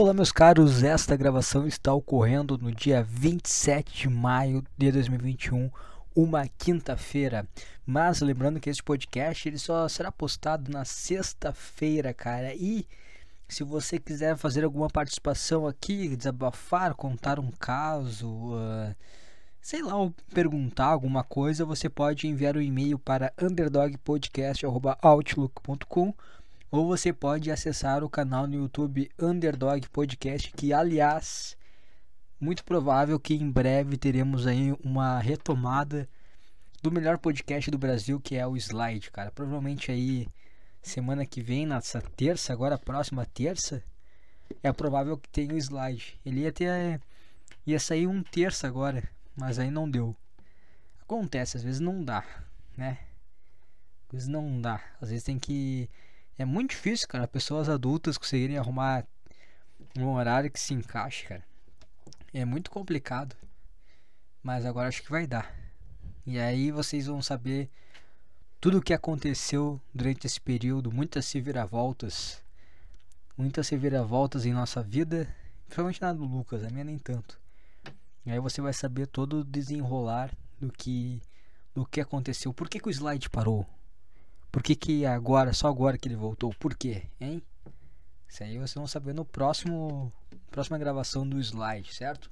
Olá, meus caros. Esta gravação está ocorrendo no dia 27 de maio de 2021, uma quinta-feira. Mas lembrando que este podcast ele só será postado na sexta-feira, cara. E se você quiser fazer alguma participação aqui, desabafar, contar um caso, uh, sei lá, perguntar alguma coisa, você pode enviar um e-mail para underdogpodcast.outlook.com ou você pode acessar o canal no YouTube Underdog Podcast, que aliás, muito provável que em breve teremos aí uma retomada do melhor podcast do Brasil, que é o Slide, cara. Provavelmente aí semana que vem, nessa terça, agora próxima terça, é provável que tenha o Slide. Ele ia ter ia sair um terça agora, mas aí não deu. Acontece, às vezes não dá, né? Às vezes não dá. Às vezes tem que é muito difícil, cara, pessoas adultas conseguirem arrumar um horário que se encaixe, cara. É muito complicado. Mas agora acho que vai dar. E aí vocês vão saber tudo o que aconteceu durante esse período, muitas reviravoltas. Muitas reviravoltas em nossa vida. Principalmente na do Lucas, a minha nem tanto. E aí você vai saber todo o desenrolar do que do que aconteceu. Por que, que o slide parou? Por que, que agora, só agora que ele voltou? Por quê, hein? Isso aí vocês vão saber no próximo próxima gravação do slide, certo?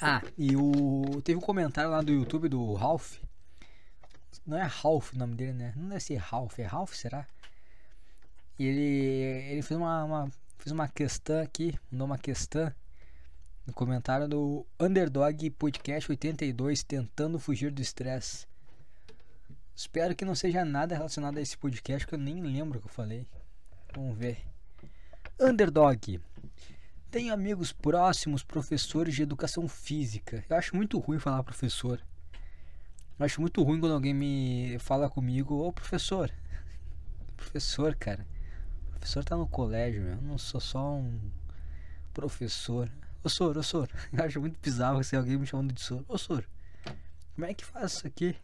Ah, e o teve um comentário lá do YouTube do Ralph. Não é Ralph o nome dele, né? Não deve ser Ralph, é Ralph, será? E ele ele fez uma, uma fez uma questão aqui, mandou uma questão no comentário do Underdog Podcast 82 tentando fugir do estresse. Espero que não seja nada relacionado a esse podcast, que eu nem lembro o que eu falei. Vamos ver. Underdog. Tenho amigos próximos, professores de educação física. Eu acho muito ruim falar professor. Eu acho muito ruim quando alguém me fala comigo, ô professor. Professor, cara. Professor tá no colégio, meu. Eu não sou só um professor. Ô sor, ô. Eu acho muito bizarro se alguém me chamando de sor. Ô como é que faz isso aqui?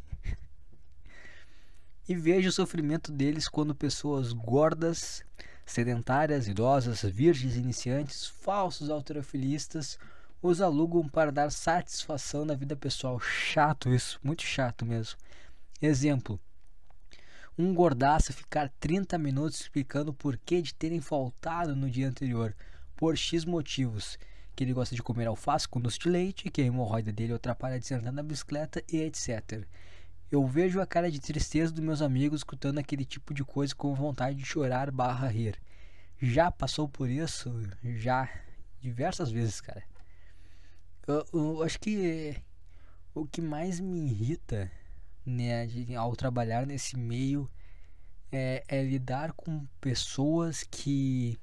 E vejo o sofrimento deles quando pessoas gordas, sedentárias, idosas, virgens iniciantes, falsos alterofilistas os alugam para dar satisfação na vida pessoal. Chato isso, muito chato mesmo. Exemplo: um gordaço ficar 30 minutos explicando o porquê de terem faltado no dia anterior, por X motivos. Que ele gosta de comer alface com doce de leite, que a hemorroida dele atrapalha de sentar na bicicleta e etc. Eu vejo a cara de tristeza dos meus amigos escutando aquele tipo de coisa com vontade de chorar barra rir. Já passou por isso? Já. Diversas vezes, cara. Eu, eu acho que o que mais me irrita né, ao trabalhar nesse meio é, é lidar com pessoas que,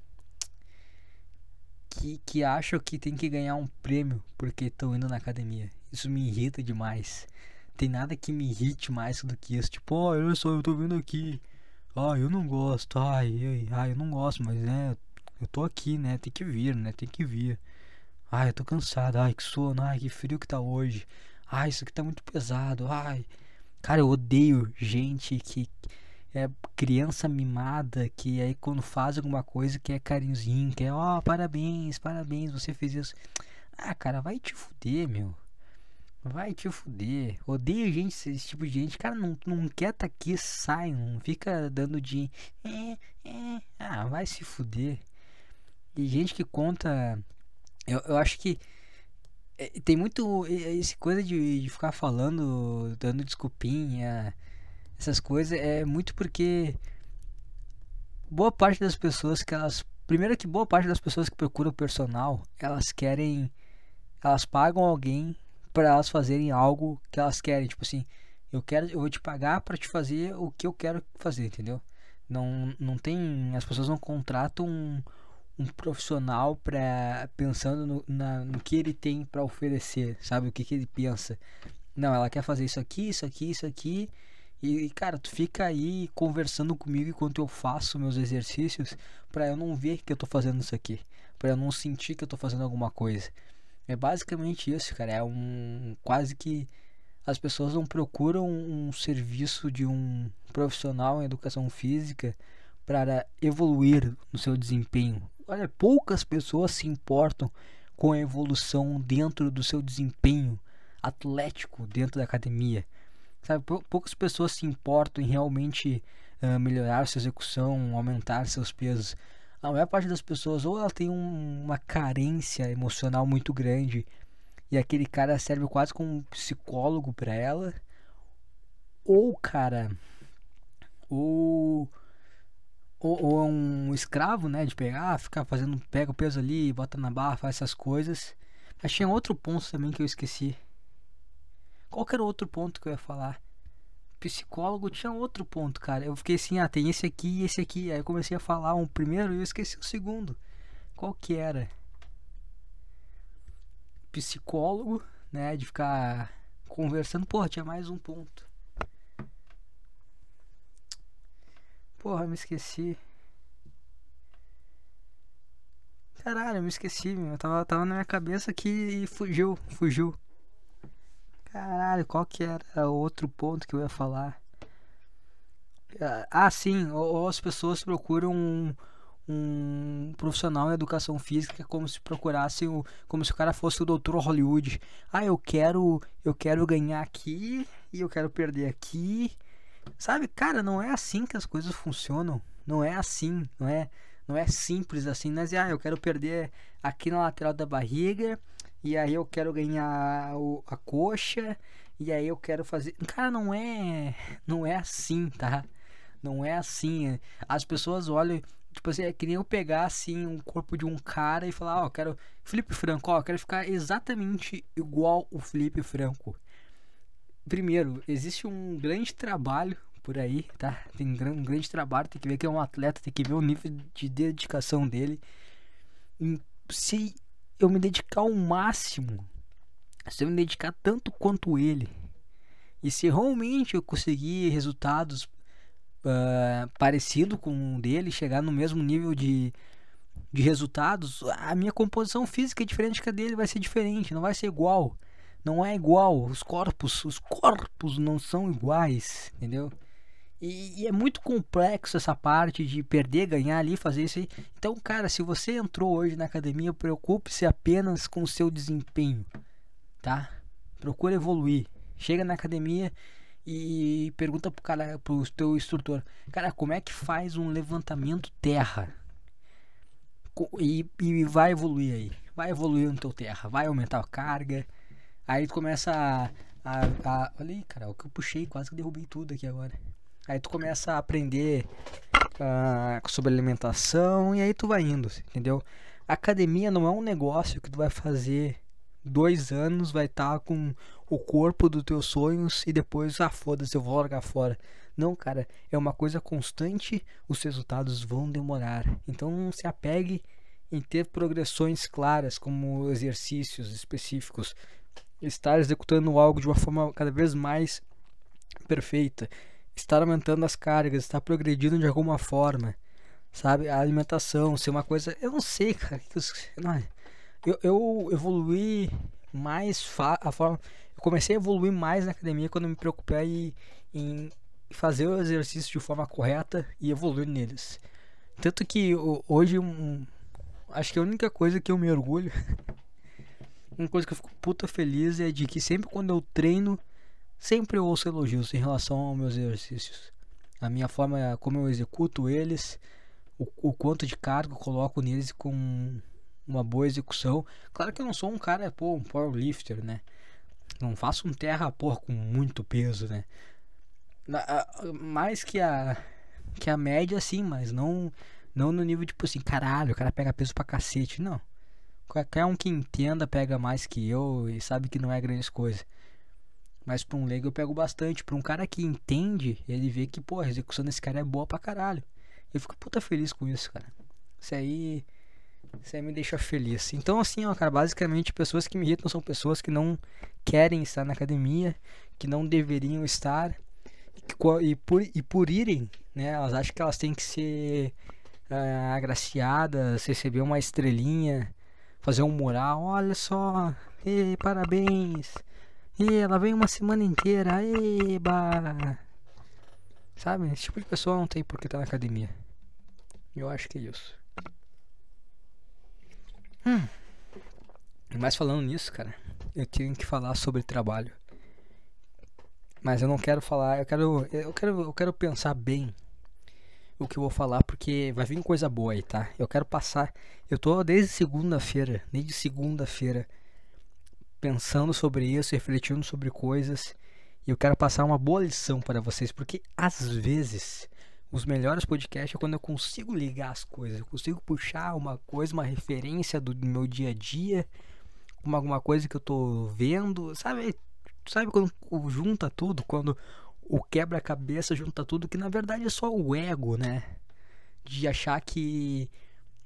que que acham que tem que ganhar um prêmio porque estão indo na academia. Isso me irrita demais tem nada que me irrite mais do que isso. Tipo, ó, oh, olha só, eu tô vindo aqui. Ah, eu não gosto. Ai, ai, ai, eu não gosto, mas né, eu tô aqui, né? Tem que vir, né? Tem que vir. Ai, eu tô cansado. Ai, que sono. Ai, que frio que tá hoje. Ai, isso aqui tá muito pesado. Ai. Cara, eu odeio gente que é criança mimada que aí quando faz alguma coisa que é carinhozinho, que é, ó, oh, parabéns, parabéns, você fez isso. Ah, cara, vai te fuder, meu. Vai te fuder. Odeio gente, esse tipo de gente. Cara, não, não quer tá aqui, sai. Não fica dando de. É, é. Ah, vai se fuder. E gente que conta. Eu, eu acho que. É, tem muito. Essa coisa de, de ficar falando, dando desculpinha. Essas coisas. É muito porque. Boa parte das pessoas que elas. Primeiro que boa parte das pessoas que procuram personal, elas querem. Elas pagam alguém para elas fazerem algo que elas querem, tipo assim, eu quero, eu vou te pagar para te fazer o que eu quero fazer, entendeu? Não, não tem, as pessoas não contratam um, um profissional para pensando no, na, no que ele tem para oferecer, sabe o que, que ele pensa? Não, ela quer fazer isso aqui, isso aqui, isso aqui. E, cara, tu fica aí conversando comigo enquanto eu faço meus exercícios para eu não ver que eu tô fazendo isso aqui, para eu não sentir que eu tô fazendo alguma coisa. É basicamente isso, cara. É um quase que as pessoas não procuram um serviço de um profissional em educação física para evoluir no seu desempenho. Olha, poucas pessoas se importam com a evolução dentro do seu desempenho atlético dentro da academia. Sabe, poucas pessoas se importam em realmente uh, melhorar sua execução, aumentar seus pesos. A maior parte das pessoas ou ela tem um, uma carência emocional muito grande e aquele cara serve quase como um psicólogo para ela, ou cara, ou ou, ou é um escravo, né? De pegar, ficar fazendo, pega o peso ali, bota na barra, faz essas coisas. Tinha outro ponto também que eu esqueci. Qual era o outro ponto que eu ia falar? Psicólogo tinha outro ponto, cara. Eu fiquei assim, ah, tem esse aqui e esse aqui. Aí eu comecei a falar um primeiro e eu esqueci o segundo. Qual que era? Psicólogo, né? De ficar conversando. Porra, tinha mais um ponto. Porra, me esqueci. Caralho, eu me esqueci, meu. Tava, tava na minha cabeça aqui e fugiu, fugiu. Caralho, qual que era o outro ponto que eu ia falar? Ah, sim, ou, as pessoas procuram um, um profissional em educação física como se procurasse o, como se o cara fosse o doutor Hollywood. Ah, eu quero, eu quero ganhar aqui e eu quero perder aqui Sabe, cara, não é assim que as coisas funcionam. Não é assim, não é, não é simples assim. Não é assim, ah, eu quero perder aqui na lateral da barriga e aí eu quero ganhar o, a coxa e aí eu quero fazer. Cara, não é, não é assim, tá? Não é assim. As pessoas olham, tipo assim, é que nem eu pegar assim um corpo de um cara e falar, ó, oh, quero Felipe Franco, ó, eu quero ficar exatamente igual o Felipe Franco primeiro, existe um grande trabalho por aí, tá? Tem um grande trabalho, tem que ver que é um atleta, tem que ver o nível de dedicação dele. Se eu me dedicar ao máximo, se eu me dedicar tanto quanto ele, e se realmente eu conseguir resultados uh, parecido com o dele, chegar no mesmo nível de, de resultados, a minha composição física é diferente que a dele, vai ser diferente, não vai ser igual não é igual. Os corpos, os corpos não são iguais, entendeu? E, e, é muito complexo essa parte de perder, ganhar ali, fazer isso aí. Então, cara, se você entrou hoje na academia, preocupe-se apenas com o seu desempenho, tá? Procure evoluir. Chega na academia e pergunta pro cara, pro teu instrutor, cara, como é que faz um levantamento terra? E, e vai evoluir aí. Vai evoluir no teu terra, vai aumentar a carga Aí tu começa a, a, a, Olha aí, cara, o que eu puxei, quase que derrubei tudo aqui agora. Aí tu começa a aprender uh, sobre alimentação e aí tu vai indo, entendeu? Academia não é um negócio que tu vai fazer dois anos, vai estar tá com o corpo dos teus sonhos e depois, ah, foda-se, eu vou largar fora. Não, cara, é uma coisa constante, os resultados vão demorar. Então não se apegue em ter progressões claras, como exercícios específicos estar executando algo de uma forma cada vez mais perfeita, estar aumentando as cargas, estar progredindo de alguma forma, sabe? A alimentação, ser uma coisa. Eu não sei, cara. Eu, eu evolui mais a forma. Eu comecei a evoluir mais na academia quando me preocupei em fazer o exercício de forma correta e evoluir neles. Tanto que hoje, um, acho que a única coisa que eu me orgulho uma coisa que eu fico puta feliz é de que sempre quando eu treino, sempre ouço elogios em relação aos meus exercícios. A minha forma, como eu executo eles, o, o quanto de carga eu coloco neles com uma boa execução. Claro que eu não sou um cara, pô, um powerlifter, né? Não faço um terra, pô, com muito peso, né? Mais que a que a média, sim, mas não não no nível tipo assim, caralho, o cara pega peso pra cacete, não. Qualquer um que entenda pega mais que eu e sabe que não é grande coisa. Mas pra um leigo eu pego bastante. Pra um cara que entende, ele vê que, pô, a execução desse cara é boa pra caralho. Eu fico puta feliz com isso, cara. Isso aí. Isso aí me deixa feliz. Então, assim, ó, cara, basicamente, pessoas que me irritam são pessoas que não querem estar na academia, que não deveriam estar. E por, e por irem, né, elas acham que elas têm que ser uh, agraciadas, receber uma estrelinha fazer um mural, olha só, e parabéns, e ela vem uma semana inteira, eba. Sabe? Esse tipo de pessoa não tem por que estar tá na academia. Eu acho que é isso. Hum. Mas falando nisso, cara, eu tenho que falar sobre trabalho. Mas eu não quero falar, eu quero, eu quero, eu quero pensar bem o que eu vou falar porque vai vir coisa boa aí, tá? Eu quero passar, eu tô desde segunda-feira, desde segunda-feira pensando sobre isso, refletindo sobre coisas, e eu quero passar uma boa lição para vocês, porque às vezes os melhores podcasts é quando eu consigo ligar as coisas, eu consigo puxar uma coisa, uma referência do meu dia a dia, uma, alguma coisa que eu tô vendo, sabe? Sabe quando junta tudo, quando o quebra-cabeça junta tudo, que na verdade é só o ego, né? De achar que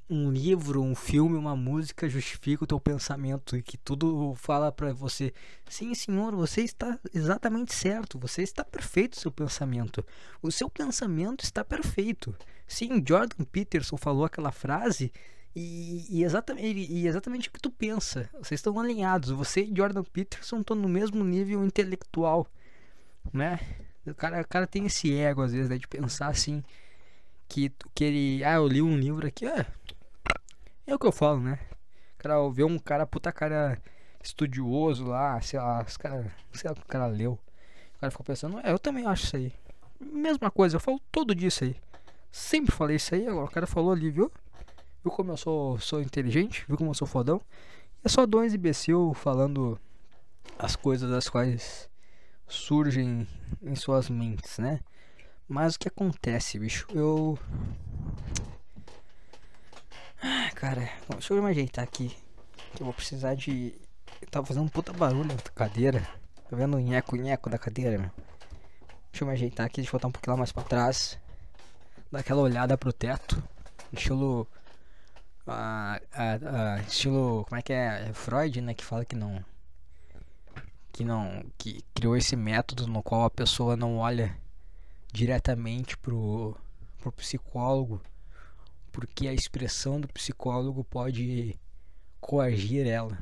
um livro, um filme, uma música justifica o teu pensamento e que tudo fala para você, sim, senhor, você está exatamente certo, você está perfeito seu pensamento. O seu pensamento está perfeito. Sim, Jordan Peterson falou aquela frase e, e, exatamente, e exatamente o que tu pensa. Vocês estão alinhados. Você e Jordan Peterson estão no mesmo nível intelectual, né? O cara, o cara tem esse ego às vezes né, de pensar assim que que ele, ah, eu li um livro aqui, é, é o que eu falo, né? Cara vê um cara puta cara estudioso lá, sei lá, os cara, sei lá o que o cara leu. O cara ficou pensando, é, eu também acho isso aí. Mesma coisa, eu falo todo dia isso aí. Sempre falei isso aí, agora o cara falou ali, viu? Viu como eu sou, sou inteligente? Viu como eu sou fodão? É só dois imbecil falando as coisas das quais surgem em suas mentes, né? Mas o que acontece, bicho? Eu cara, deixa eu me ajeitar aqui. Eu vou precisar de. Eu tava fazendo um puta barulho na cadeira. Tá vendo o nheco-nheco da cadeira, meu? Deixa eu me ajeitar aqui, deixa eu voltar um pouquinho lá mais pra trás. Dar aquela olhada pro teto. Estilo. Ah, ah, ah, estilo. Como é que é? Freud, né? Que fala que não. Que não. Que criou esse método no qual a pessoa não olha diretamente pro, pro psicólogo porque a expressão do psicólogo pode coagir ela,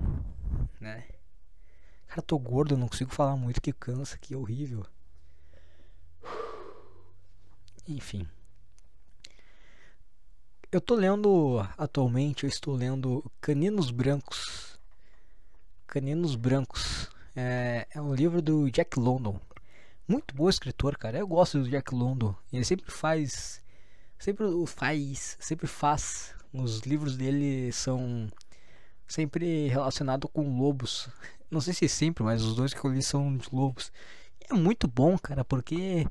né? Cara, tô gordo, não consigo falar muito que cansa, que horrível. Enfim. Eu tô lendo atualmente, eu estou lendo Caninos Brancos. Caninos Brancos. É, é um livro do Jack London. Muito bom escritor, cara. Eu gosto do Jack London. Ele sempre faz sempre faz, sempre faz. Os livros dele são sempre relacionados com lobos. Não sei se sempre, mas os dois que eu li são de lobos. é muito bom, cara, porque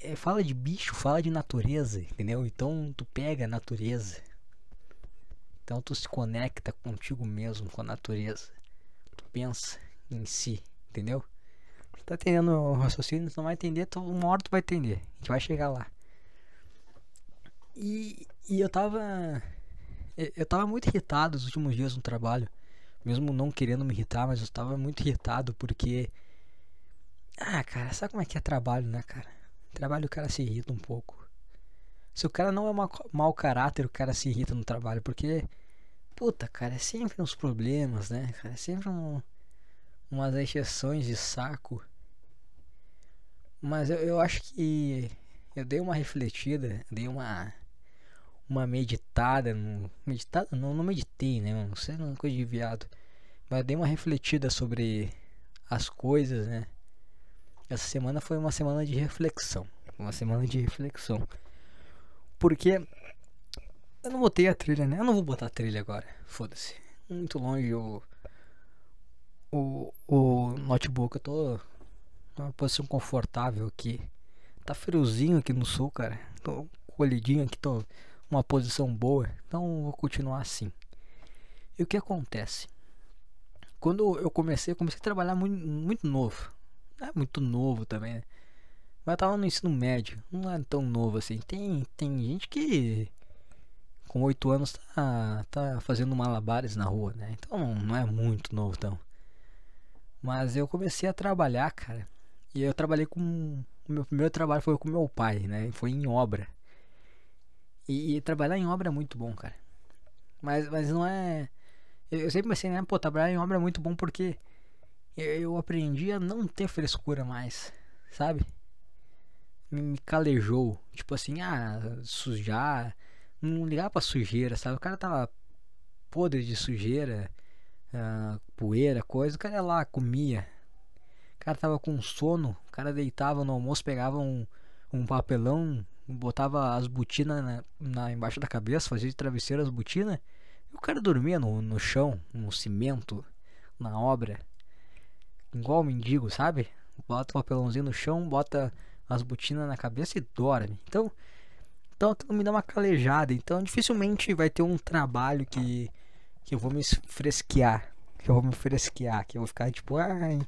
é, fala de bicho, fala de natureza, entendeu? Então tu pega a natureza. Então tu se conecta contigo mesmo, com a natureza. Tu pensa em si, entendeu? tá entendendo o raciocínio? Tu não vai entender, tu, uma hora tu vai entender. A gente vai chegar lá. E, e eu tava. Eu tava muito irritado nos últimos dias no trabalho. Mesmo não querendo me irritar, mas eu tava muito irritado porque. Ah, cara, sabe como é que é trabalho, né, cara? Trabalho o cara se irrita um pouco. Se o cara não é mau caráter, o cara se irrita no trabalho, porque. Puta, cara, é sempre uns problemas, né, cara? É sempre um, umas exceções de saco. Mas eu, eu acho que eu dei uma refletida, dei uma uma meditada, meditada não, não meditei, né, não sei, uma coisa de viado, mas dei uma refletida sobre as coisas, né? Essa semana foi uma semana de reflexão, uma semana de reflexão. Porque eu não botei a trilha, né? Eu não vou botar a trilha agora. Foda-se. Muito longe o o o notebook, eu tô numa posição confortável aqui. Tá friozinho aqui no sul, cara. Tô colhidinho aqui, tô uma posição boa, então vou continuar assim. E o que acontece? Quando eu comecei, eu comecei a trabalhar muito, muito novo. Não é muito novo também, né? Mas eu tava no ensino médio, não é tão novo assim. Tem, tem gente que com 8 anos tá, tá fazendo malabares na rua, né? Então não é muito novo então. Mas eu comecei a trabalhar, cara. E eu trabalhei com. O meu primeiro trabalho foi com meu pai, né? Foi em obra. E, e, trabalhar em obra é muito bom, cara. Mas, mas não é. Eu, eu sempre pensei, né? Pô, trabalhar em obra é muito bom porque eu, eu aprendi a não ter frescura mais, sabe? Me, me calejou. Tipo assim, ah, sujar, não ligava pra sujeira, sabe? O cara tava podre de sujeira, uh, poeira, coisa. O cara ia lá, comia. O cara tava com sono. O cara deitava no almoço, pegava um, um papelão, botava as botinas na, na, embaixo da cabeça, fazia de travesseiro as botinas. E o cara dormia no, no chão, no cimento, na obra. Igual mendigo, sabe? Bota o papelãozinho no chão, bota as botinas na cabeça e dorme. Então, então me dá uma calejada. Então dificilmente vai ter um trabalho que, que eu vou me fresquear. Que eu vou me fresquear. Que eu vou ficar tipo, ai,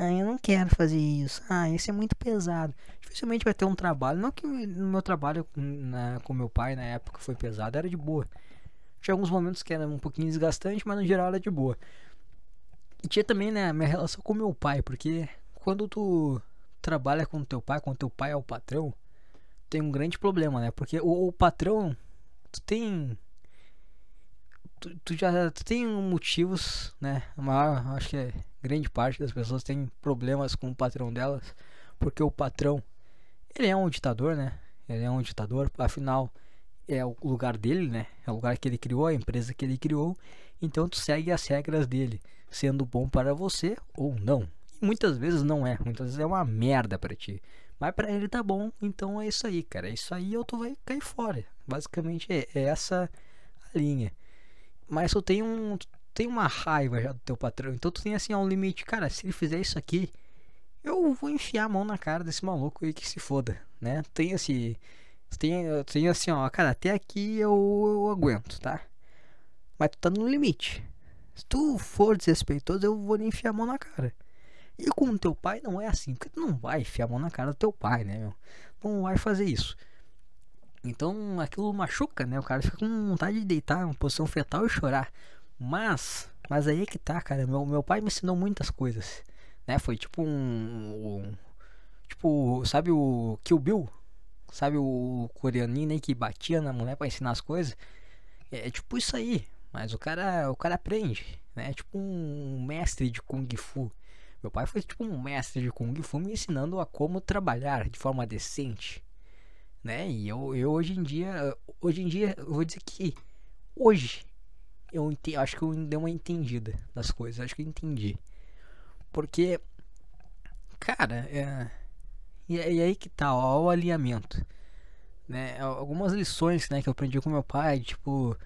ai, eu não quero fazer isso. Ah, isso é muito pesado. Dificilmente vai ter um trabalho. Não que no meu trabalho na, com meu pai na época foi pesado, era de boa. Tinha alguns momentos que era um pouquinho desgastante, mas no geral era de boa. E tinha também, né, minha relação com meu pai, porque quando tu trabalha com teu pai, quando teu pai é o patrão, tem um grande problema, né? Porque o, o patrão, tu tem. Tu, tu, já tu tem motivos, né? A maior, acho que é grande parte das pessoas tem problemas com o patrão delas, porque o patrão, ele é um ditador, né? Ele é um ditador, afinal é o lugar dele, né? É o lugar que ele criou, a empresa que ele criou. Então tu segue as regras dele, sendo bom para você ou não. E muitas vezes não é, muitas vezes é uma merda para ti. Mas para ele tá bom, então é isso aí, cara. É isso aí ou tu vai cair fora. Basicamente é, é essa a linha. Mas tu tem um tu tem uma raiva já do teu patrão, então tu tem assim um limite, cara, se ele fizer isso aqui, eu vou enfiar a mão na cara desse maluco e que se foda, né? Tem esse tem, tem assim, ó, cara, até aqui eu, eu aguento, tá? Mas tu tá no limite. Se tu for desrespeitoso, eu vou lhe enfiar a mão na cara. E com teu pai não é assim, porque tu não vai enfiar a mão na cara do teu pai, né, meu? Não vai fazer isso. Então aquilo machuca, né? O cara fica com vontade de deitar em posição fetal e chorar. Mas, mas aí é que tá, cara. Meu, meu pai me ensinou muitas coisas, né? Foi tipo um, um tipo, sabe o Kill Bill? Sabe o coreaninho né, que batia na mulher para ensinar as coisas? É, é tipo isso aí. Mas o cara, o cara aprende, né? É tipo um mestre de kung fu. Meu pai foi tipo um mestre de Kung Fu me ensinando a como trabalhar de forma decente. Né? E eu, eu hoje em dia, hoje em dia, eu vou dizer que hoje eu entendi, acho que eu dei uma entendida das coisas, acho que eu entendi. Porque, cara, é, e, e aí que tá, ó, o alinhamento. Né? Algumas lições né, que eu aprendi com meu pai, tipo.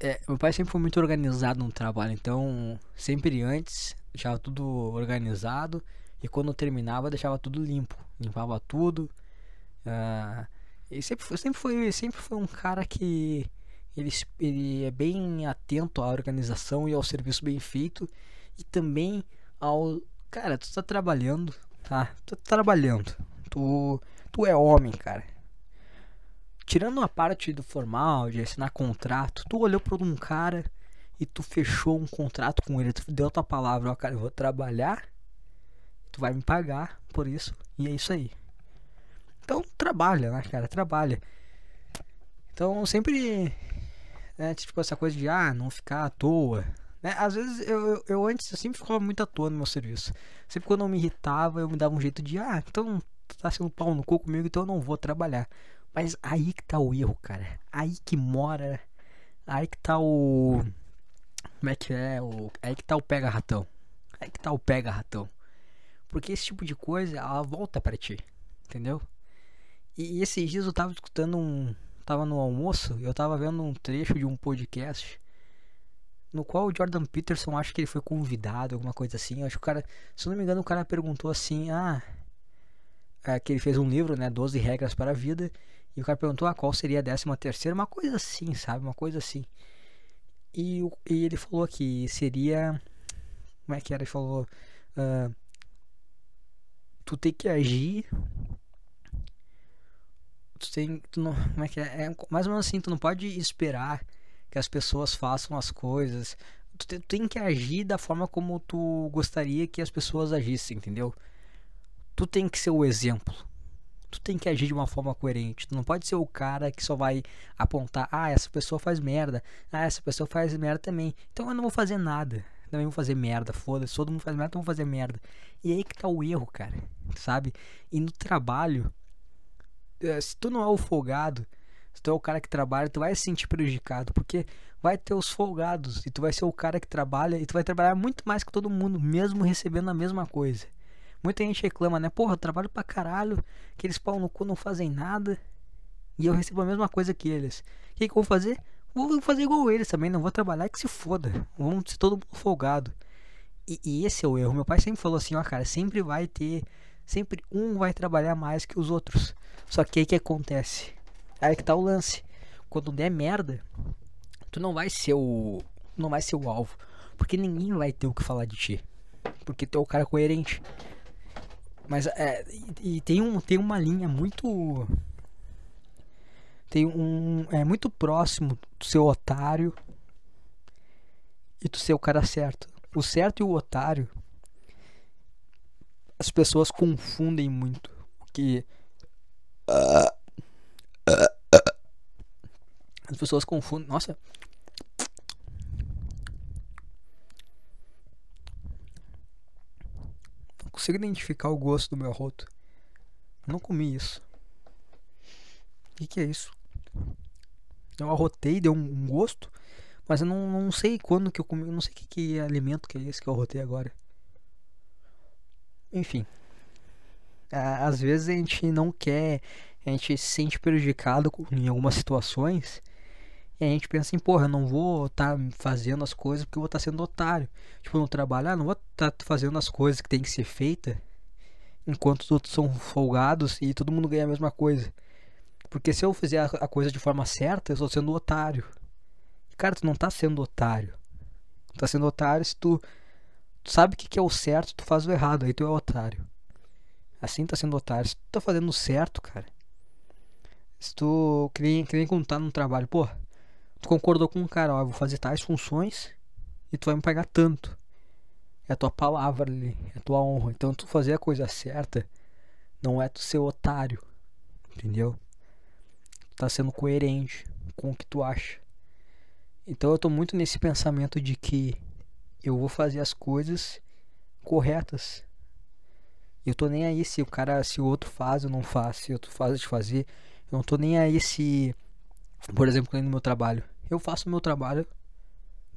É, meu pai sempre foi muito organizado no trabalho, então sempre antes deixava tudo organizado e quando terminava deixava tudo limpo, limpava tudo. Uh, e sempre, sempre, foi, sempre foi um cara que ele, ele é bem atento à organização e ao serviço bem feito e também ao. Cara, tu tá trabalhando, tá? Tu tá trabalhando, tu, tu é homem, cara. Tirando a parte do formal, de assinar contrato, tu olhou para um cara e tu fechou um contrato com ele, tu deu tua palavra, ó, cara, eu vou trabalhar, tu vai me pagar por isso, e é isso aí. Então trabalha, né, cara, trabalha. Então sempre, né, tipo essa coisa de, ah, não ficar à toa, né? Às vezes eu, eu, antes eu sempre ficava muito à toa no meu serviço. Sempre quando eu me irritava, eu me dava um jeito de, ah, então tá sendo pau no cu comigo, então eu não vou trabalhar. Mas aí que tá o erro, cara. Aí que mora. Aí que tá o. Como é que é? O, aí que tá o pega-ratão. Aí que tá o pega-ratão. Porque esse tipo de coisa, ela volta para ti. Entendeu? E, esses dias eu tava escutando um. Tava no almoço eu tava vendo um trecho de um podcast. No qual o Jordan Peterson, acho que ele foi convidado, alguma coisa assim. Acho que o cara, se não me engano, o cara perguntou assim: Ah, é, que ele fez um livro, né? 12 regras para a vida. E o cara perguntou ah, qual seria a décima terceira, uma coisa assim, sabe? Uma coisa assim. E, e ele falou que seria. Como é que era? Ele falou. Uh, tu tem que agir. Tu tem. Tu não, como é que é? é? Mais ou menos assim, tu não pode esperar que as pessoas façam as coisas. Tu tem, tu tem que agir da forma como tu gostaria que as pessoas agissem, entendeu? Tu tem que ser o exemplo tu tem que agir de uma forma coerente. Tu não pode ser o cara que só vai apontar, ah, essa pessoa faz merda, ah, essa pessoa faz merda também. Então eu não vou fazer nada. Também vou fazer merda, foda-se, todo mundo faz merda, então vou fazer merda. E aí que tá o erro, cara, sabe? E no trabalho, se tu não é o folgado, Se tu é o cara que trabalha, tu vai se sentir prejudicado, porque vai ter os folgados e tu vai ser o cara que trabalha e tu vai trabalhar muito mais que todo mundo, mesmo recebendo a mesma coisa. Muita gente reclama, né? Porra, eu trabalho pra caralho, aqueles pau no cu não fazem nada e eu recebo a mesma coisa que eles. O que, que eu vou fazer? Vou fazer igual eles também, não vou trabalhar que se foda. Vamos ser todo mundo folgado. E, e, esse é o erro. Meu pai sempre falou assim, ó, cara, sempre vai ter, sempre um vai trabalhar mais que os outros. Só que aí que acontece? Aí que tá o lance. Quando der merda, tu não vai ser o, não vai ser o alvo, porque ninguém vai ter o que falar de ti, porque tu é o cara coerente. Mas é, e, e tem um, tem uma linha muito tem um é muito próximo do seu otário e do seu cara certo. O certo e o otário as pessoas confundem muito, que as pessoas confundem, nossa. Não consigo identificar o gosto do meu roto. não comi isso. O que, que é isso? Eu arrotei, deu um, gosto, mas eu não, não sei quando que eu comi, eu não sei que, que alimento que é esse que eu arrotei agora. Enfim, às vezes a gente não quer, a gente se sente prejudicado em algumas situações e a gente pensa assim, porra, eu não vou estar tá fazendo as coisas porque eu vou estar tá sendo otário. Tipo, no trabalho, ah, não vou estar tá fazendo as coisas que tem que ser feita enquanto todos são folgados e todo mundo ganha a mesma coisa. Porque se eu fizer a coisa de forma certa, eu estou sendo otário. Cara, tu não tá sendo otário. Tu tá sendo otário se tu, tu sabe o que, que é o certo, tu faz o errado, aí tu é otário. Assim tá sendo otário. Se tu tá fazendo o certo, cara. Se tu. Que nem, que nem quando tá no trabalho, pô. Tu concordou com um cara, ó, eu vou fazer tais funções e tu vai me pagar tanto. É a tua palavra ali, é a tua honra. Então tu fazer a coisa certa não é tu ser otário. Entendeu? tá sendo coerente com o que tu acha. Então eu tô muito nesse pensamento de que eu vou fazer as coisas corretas. Eu tô nem aí se o cara, se o outro faz ou não faz, se o outro faz de fazer. Eu não tô nem aí se, por exemplo, no meu trabalho. Eu faço o meu trabalho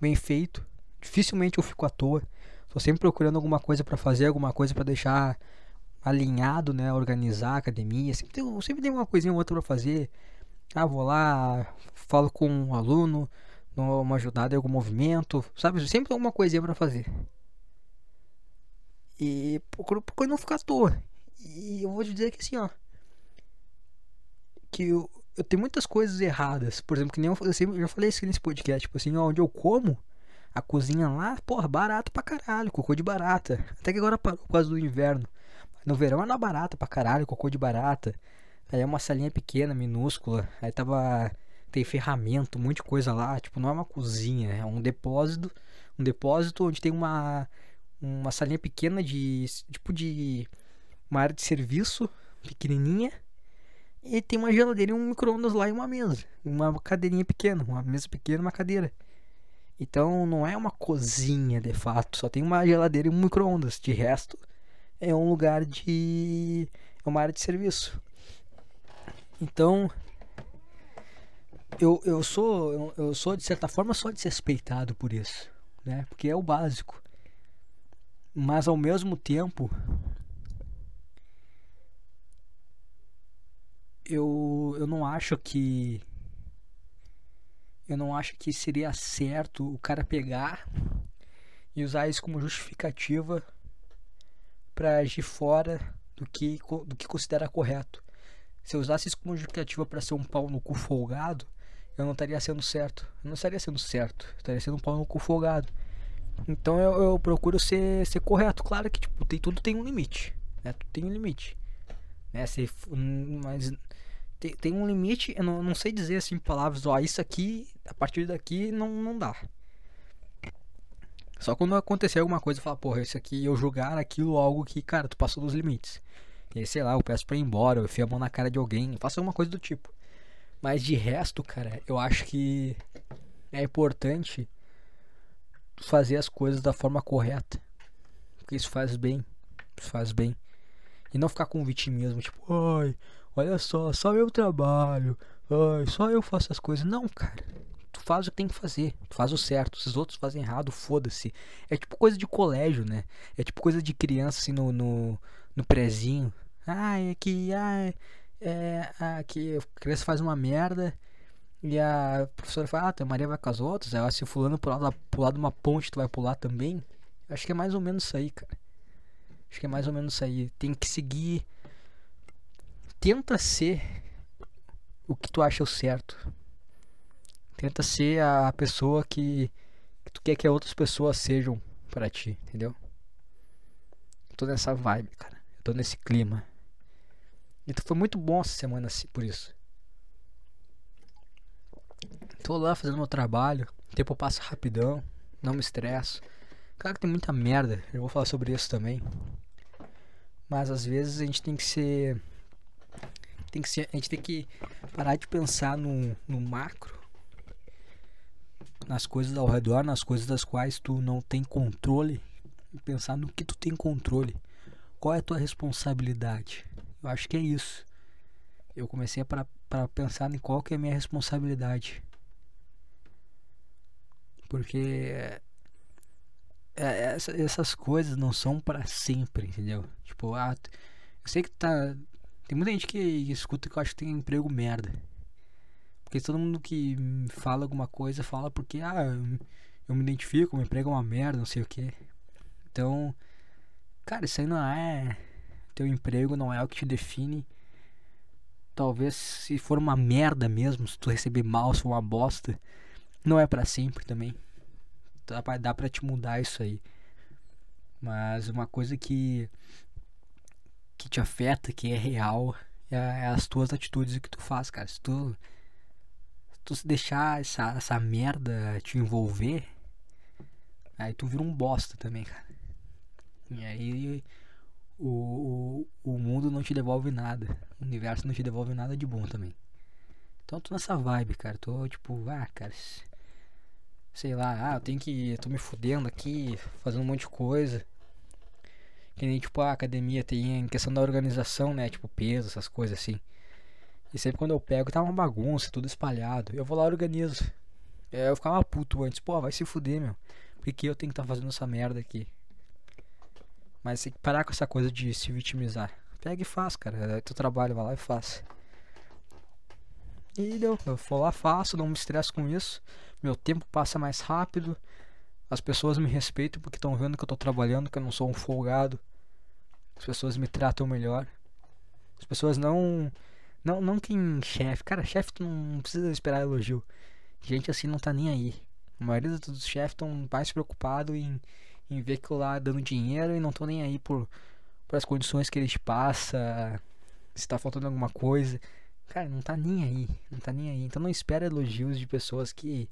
bem feito. Dificilmente eu fico à toa. Tô sempre procurando alguma coisa para fazer, alguma coisa para deixar alinhado, né, organizar a academia. Sempre tem, sempre tem uma coisinha ou outra para fazer. Ah, vou lá, falo com um aluno, dou uma ajudada em algum movimento, sabe? Sempre tem alguma coisinha para fazer. E procuro, procuro não ficar à toa. E eu vou te dizer que assim, ó. Que eu, eu tenho muitas coisas erradas. Por exemplo, que nem eu, eu, sempre, eu já falei isso nesse podcast. Tipo assim, ó, onde eu como, a cozinha lá, porra, barato pra caralho, cocô de barata. Até que agora parou por causa do inverno. No verão era barata pra caralho, cocô de barata. Aí é uma salinha pequena, minúscula. Aí tava. Tem ferramenta, um monte de coisa lá. Tipo, não é uma cozinha, é um depósito. Um depósito onde tem uma. Uma salinha pequena de. Tipo de. Uma área de serviço pequenininha. E tem uma geladeira e um micro-ondas lá e uma mesa. Uma cadeirinha pequena. Uma mesa pequena uma cadeira. Então não é uma cozinha de fato. Só tem uma geladeira e um micro-ondas. De resto, é um lugar de. É uma área de serviço. Então, eu, eu sou eu, sou de certa forma só desrespeitado por isso, né? Porque é o básico. Mas ao mesmo tempo eu eu não acho que eu não acho que seria certo o cara pegar e usar isso como justificativa para agir fora do que do que considera correto. Se eu usasse isso como justificativa para ser um pau no cu folgado, eu não estaria sendo certo. Eu não estaria sendo certo. Eu estaria sendo um pau no cu folgado. Então eu, eu, procuro ser, ser correto. Claro que tipo, tem, tudo tem um limite. Né? Tudo tem um limite. Né? Se, mas tem, tem um limite. Eu não, não sei dizer assim palavras. Ó, isso aqui, a partir daqui, não, não dá. Só quando acontecer alguma coisa, eu falo, porra, isso aqui, eu julgar aquilo algo que, cara, tu passou dos limites. E aí, sei lá, eu peço pra ir embora, eu enfio a mão na cara de alguém, faço alguma coisa do tipo. Mas de resto, cara, eu acho que é importante fazer as coisas da forma correta. Porque isso faz bem. Isso faz bem. E não ficar com vitimismo, tipo, ai, olha só, só meu trabalho. Ai, só eu faço as coisas. Não, cara. Tu faz o que tem que fazer. Tu faz o certo. Se os outros fazem errado, foda-se. É tipo coisa de colégio, né? É tipo coisa de criança, assim, no, no, no prezinho. Ai, é que. Ai, é. Aqui a criança faz uma merda. E a professora fala, ah, tua Maria vai com as outras. Aí, se fulano pular, pular de uma ponte, tu vai pular também. Acho que é mais ou menos isso aí, cara. Acho que é mais ou menos isso aí. Tem que seguir. Tenta ser o que tu acha o certo. Tenta ser a pessoa que, que tu quer que outras pessoas sejam para ti, entendeu? Eu tô nessa vibe, cara. Eu tô nesse clima. E tu foi muito bom essa semana assim, por isso. Tô lá fazendo meu trabalho. O tempo passa rapidão. Não me estresso. Claro que tem muita merda. Eu vou falar sobre isso também. Mas às vezes a gente tem que ser. Tem que ser. A gente tem que parar de pensar no, no macro. Nas coisas ao redor, nas coisas das quais tu não tem controle. E pensar no que tu tem controle. Qual é a tua responsabilidade? Eu acho que é isso. Eu comecei para, pensar em qual que é a minha responsabilidade. Porque é, essa, essas coisas não são para sempre, entendeu? Tipo, ah, eu sei que tá. Tem muita gente que escuta que eu acho que tem emprego merda. Porque todo mundo que fala alguma coisa fala porque, ah, eu me identifico, meu emprego é uma merda, não sei o que. Então, cara, isso aí não é. Teu emprego não é o que te define. Talvez se for uma merda mesmo, se tu receber mal, se for uma bosta, não é para sempre também dá pra, te mudar isso aí. Mas uma coisa que que te afeta, que é real, é, é as tuas atitudes e o que tu faz, cara. Se tu, se tu deixar essa, essa merda te envolver, aí tu vira um bosta também, cara. E aí o, o, o mundo não te devolve nada. O universo não te devolve nada de bom também. Então eu tô nessa vibe, cara. Tô tipo, ah, cara sei lá, ah, eu tenho que. Eu tô me fudendo aqui, fazendo um monte de coisa. Que nem tipo a academia tem em questão da organização, né? Tipo peso, essas coisas assim. E sempre quando eu pego tá uma bagunça, tudo espalhado. Eu vou lá e organizo. É, eu ficava puto antes, pô, vai se fuder, meu. Por que eu tenho que estar tá fazendo essa merda aqui? Mas tem que parar com essa coisa de se vitimizar. Pega e faz, cara. É teu trabalho, vai lá e faz. E deu. Eu vou lá, faço, não me estresso com isso meu tempo passa mais rápido, as pessoas me respeitam porque estão vendo que eu estou trabalhando, que eu não sou um folgado. As pessoas me tratam melhor. As pessoas não. Não, não quem chefe. Cara, chefe não precisa esperar elogio. Gente assim não tá nem aí. A maioria dos chefes estão mais preocupados em, em ver que lá dando dinheiro e não estão nem aí por, por as condições que eles te passam. Se tá faltando alguma coisa. Cara, não tá nem aí. Não tá nem aí. Então não espera elogios de pessoas que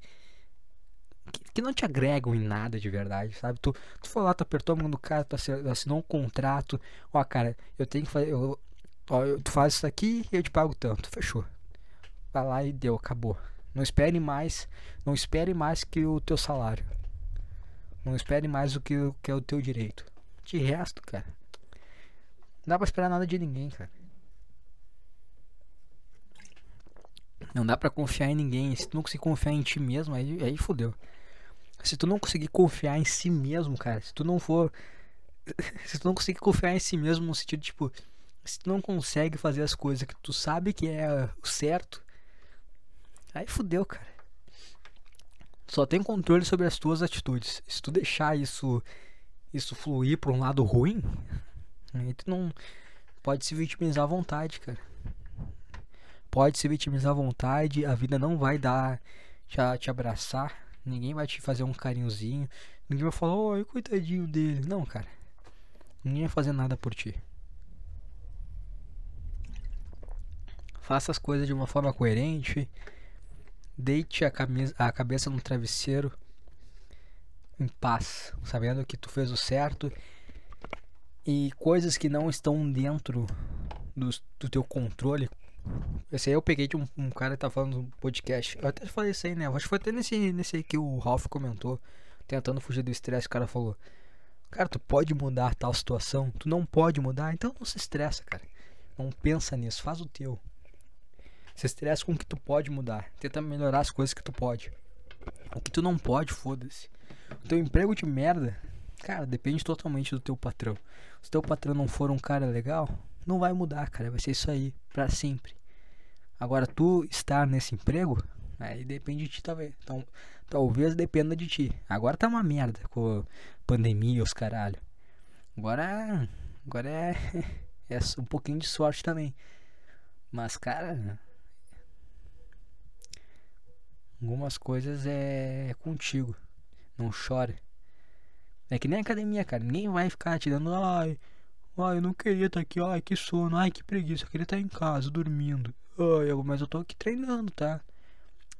que, que, não te agregam em nada de verdade, sabe? Tu, tu foi lá, tu apertou a mão do cara, tu assinou um contrato. Ó, cara, eu tenho que fazer. Eu, ó, tu faz isso aqui e eu te pago tanto. Fechou. Vai lá e deu, acabou. Não espere mais. Não espere mais que o teu salário. Não espere mais do que, que é o teu direito. De resto, cara. Não dá pra esperar nada de ninguém, cara. Não dá pra confiar em ninguém. Se tu não conseguir confiar em ti mesmo, aí, aí fodeu. Se tu não conseguir confiar em si mesmo, cara, se tu não for. Se tu não conseguir confiar em si mesmo no sentido, tipo, se tu não consegue fazer as coisas que tu sabe que é o certo, aí fodeu, cara. Só tem controle sobre as tuas atitudes. Se tu deixar isso isso fluir para um lado ruim, aí tu não pode se vitimizar à vontade, cara. Pode se vitimizar à vontade, a vida não vai dar te, te abraçar Ninguém vai te fazer um carinhozinho. Ninguém vai falar, oi, coitadinho dele. Não, cara. Ninguém vai fazer nada por ti. Faça as coisas de uma forma coerente. Deite a, camisa, a cabeça no travesseiro em paz, sabendo que tu fez o certo e coisas que não estão dentro do, do teu controle, esse aí eu peguei de um, um cara que tá falando no podcast. Eu até falei isso aí, né? Eu acho que foi até nesse, nesse aí que o Ralph comentou. Tentando fugir do estresse, o cara falou. Cara, tu pode mudar tal situação. Tu não pode mudar, então não se estressa, cara. Não pensa nisso, faz o teu. Se estressa com o que tu pode mudar. Tenta melhorar as coisas que tu pode. O que tu não pode, foda-se. O teu emprego de merda, cara, depende totalmente do teu patrão. Se teu patrão não for um cara legal, não vai mudar, cara. Vai ser isso aí, para sempre. Agora, tu estar nesse emprego, aí depende de ti, talvez. Então, talvez dependa de ti. Agora tá uma merda com pandemia, os caralho. Agora, agora é, é um pouquinho de sorte também. Mas, cara, algumas coisas é contigo. Não chora. É que nem academia, cara. Ninguém vai ficar tirando, ai, ai, eu não queria estar aqui, ai, que sono, ai, que preguiça, eu queria estar em casa, dormindo. Ai, mas eu tô aqui treinando, tá?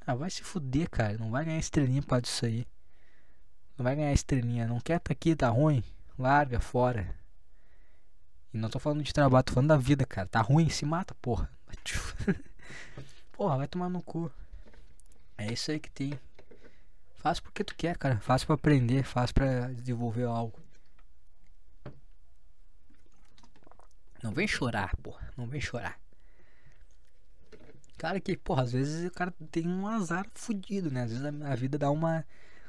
Ah, vai se fuder, cara. Não vai ganhar estrelinha por causa disso aí. Não vai ganhar estrelinha. Não quer tá aqui, tá ruim? Larga fora. E não tô falando de trabalho, tô falando da vida, cara. Tá ruim, se mata, porra. porra, vai tomar no cu. É isso aí que tem. Faz porque tu quer, cara. Faz pra aprender, faz pra desenvolver algo. Não vem chorar, porra. Não vem chorar. Cara que, porra, às vezes o cara tem um azar fudido, né? Às vezes a vida dá uma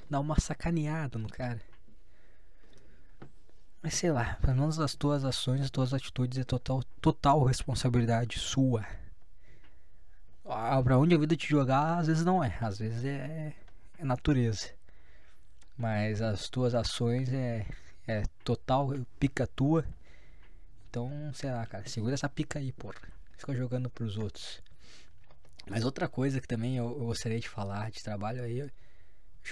dá uma sacaneada no cara. Mas sei lá, pelo menos as tuas ações, as tuas atitudes é total, total responsabilidade sua. Pra onde a vida te jogar, às vezes não é, às vezes é, é natureza. Mas as tuas ações é, é total pica tua. Então, sei lá, cara, segura essa pica aí, porra. Fica jogando pros outros. Mas outra coisa que também eu, eu gostaria de falar de trabalho aí, acho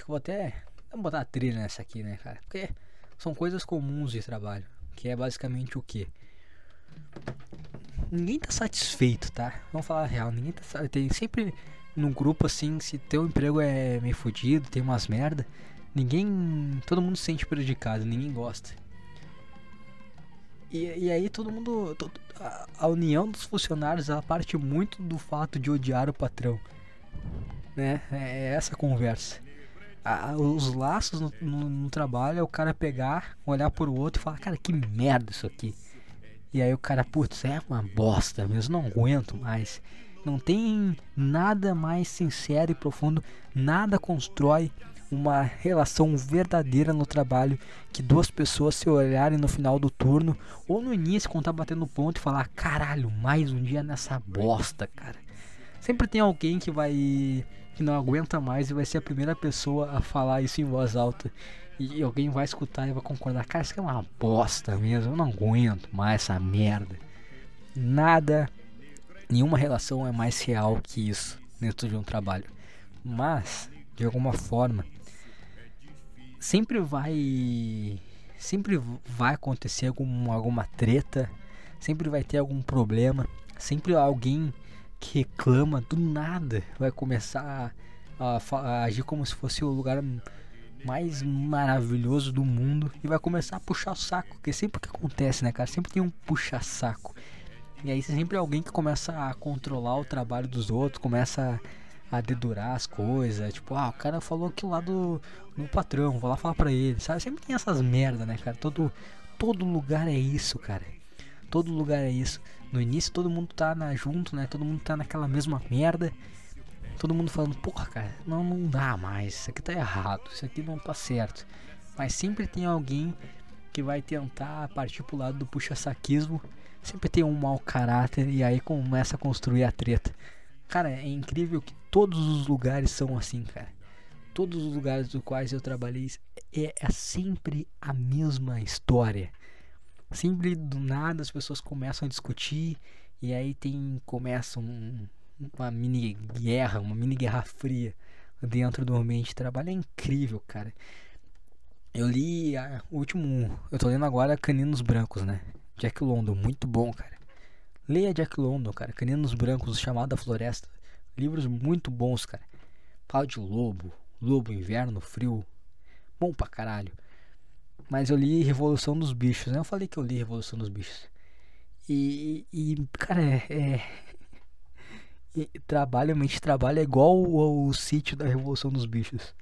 que vou até vou botar a trilha nessa aqui, né, cara? Porque são coisas comuns de trabalho, que é basicamente o que? Ninguém tá satisfeito, tá? Vamos falar a real, ninguém tá tem sempre num grupo assim, se teu emprego é meio fodido, tem umas merda, ninguém, todo mundo se sente prejudicado, ninguém gosta. E, e aí todo mundo, todo, a, a, união dos funcionários, ela parte muito do fato de odiar o patrão, né? É, é essa conversa os laços no, no, no, trabalho é o cara pegar, olhar por o outro e falar, cara, que merda isso aqui. E aí o cara, putz, é uma bosta mesmo, não aguento mais. Não tem nada mais sincero e profundo, nada constrói uma relação verdadeira no trabalho que duas pessoas se olharem no final do turno ou no início quando tá batendo ponto e falar caralho, mais um dia nessa bosta, cara. Sempre tem alguém que vai que não aguenta mais e vai ser a primeira pessoa a falar isso em voz alta. E alguém vai escutar e vai concordar: Cara, isso é uma bosta mesmo. Eu não aguento mais essa merda. Nada, nenhuma relação é mais real que isso dentro de um trabalho. Mas, de alguma forma, sempre vai. Sempre vai acontecer algum, alguma treta. Sempre vai ter algum problema. Sempre alguém que reclama do nada vai começar a, a, a, agir como se fosse o lugar mais maravilhoso do mundo e vai começar a puxar o saco, que é sempre que acontece, né, cara? Sempre tem um puxa-saco. E aí sempre alguém que começa a controlar o trabalho dos outros, começa a, a dedurar as coisas, tipo, ah, o cara falou aquilo lá do, do patrão, vou lá falar pra ele, sabe? Sempre tem essas merda, né, cara? Todo, todo lugar é isso, cara. Todo lugar é isso. No início todo mundo tá na, junto, né? Todo mundo tá naquela mesma merda. Todo mundo falando, porra, cara, não, não dá mais. Isso aqui tá errado. Isso aqui não tá certo. Mas sempre tem alguém que vai tentar partir pro lado do puxa-saquismo. Sempre tem um mau caráter e aí começa a construir a treta. Cara, é incrível que todos os lugares são assim, cara. Todos os lugares dos quais eu trabalhei é, é sempre a mesma história. Sempre do nada as pessoas começam a discutir e aí tem começa um, uma mini guerra, uma mini guerra fria dentro do ambiente de trabalho. É incrível, cara. Eu li a, o último, eu tô lendo agora Caninos Brancos, né? Jack London, muito bom, cara. Leia Jack London, cara. Caninos Brancos, Chamado da Floresta. Livros muito bons, cara. Fala de lobo, lobo, inverno, frio. Bom pra caralho. Mas eu li Revolução dos Bichos, né? Eu falei que eu li Revolução dos Bichos. E, e cara, é. é trabalho, mente trabalho é igual o sítio da Revolução dos Bichos.